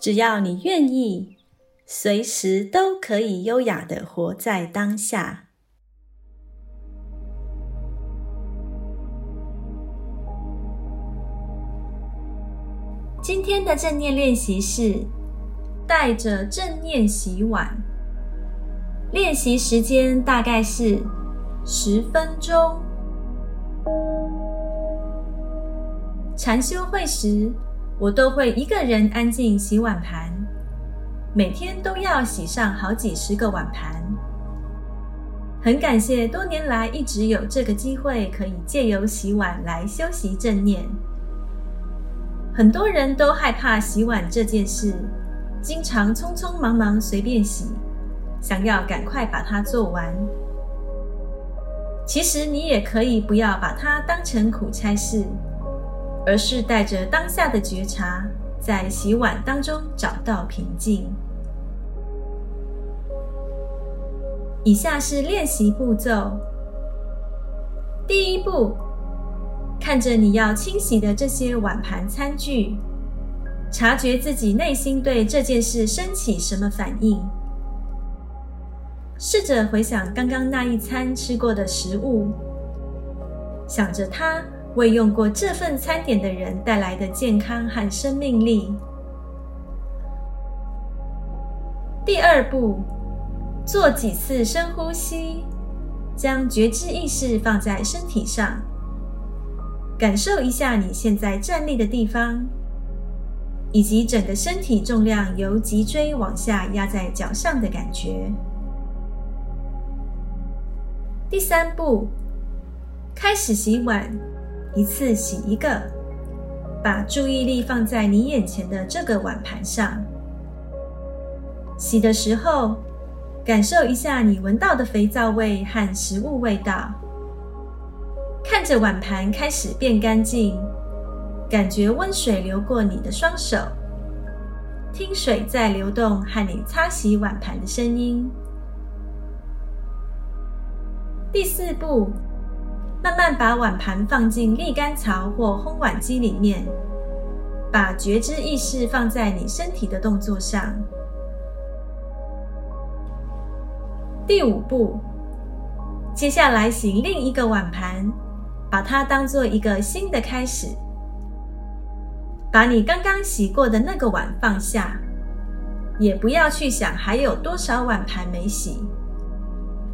只要你愿意，随时都可以优雅的活在当下。今天的正念练习是带着正念洗碗。练习时间大概是十分钟。禅修会时，我都会一个人安静洗碗盘，每天都要洗上好几十个碗盘。很感谢多年来一直有这个机会，可以借由洗碗来修习正念。很多人都害怕洗碗这件事，经常匆匆忙忙随便洗，想要赶快把它做完。其实你也可以不要把它当成苦差事。而是带着当下的觉察，在洗碗当中找到平静。以下是练习步骤：第一步，看着你要清洗的这些碗盘餐具，察觉自己内心对这件事升起什么反应。试着回想刚刚那一餐吃过的食物，想着它。为用过这份餐点的人带来的健康和生命力。第二步，做几次深呼吸，将觉知意识放在身体上，感受一下你现在站立的地方，以及整个身体重量由脊椎往下压在脚上的感觉。第三步，开始洗碗。一次洗一个，把注意力放在你眼前的这个碗盘上。洗的时候，感受一下你闻到的肥皂味和食物味道。看着碗盘开始变干净，感觉温水流过你的双手，听水在流动和你擦洗碗盘的声音。第四步。慢慢把碗盘放进沥干槽或烘碗机里面，把觉知意识放在你身体的动作上。第五步，接下来洗另一个碗盘，把它当做一个新的开始。把你刚刚洗过的那个碗放下，也不要去想还有多少碗盘没洗。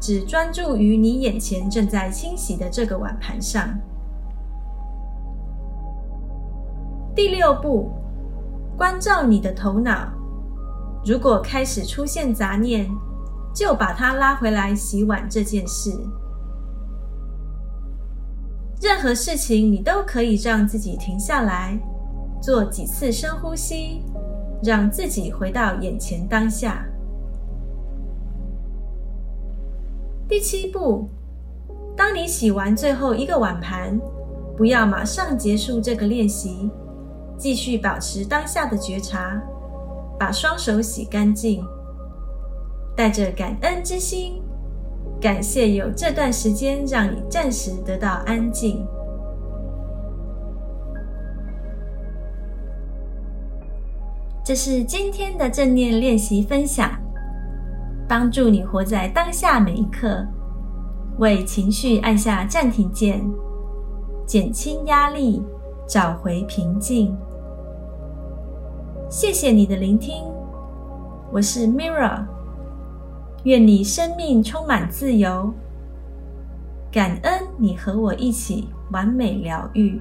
只专注于你眼前正在清洗的这个碗盘上。第六步，关照你的头脑。如果开始出现杂念，就把它拉回来洗碗这件事。任何事情你都可以让自己停下来，做几次深呼吸，让自己回到眼前当下。第七步，当你洗完最后一个碗盘，不要马上结束这个练习，继续保持当下的觉察，把双手洗干净，带着感恩之心，感谢有这段时间让你暂时得到安静。这是今天的正念练习分享。帮助你活在当下每一刻，为情绪按下暂停键，减轻压力，找回平静。谢谢你的聆听，我是 Mira，愿你生命充满自由，感恩你和我一起完美疗愈。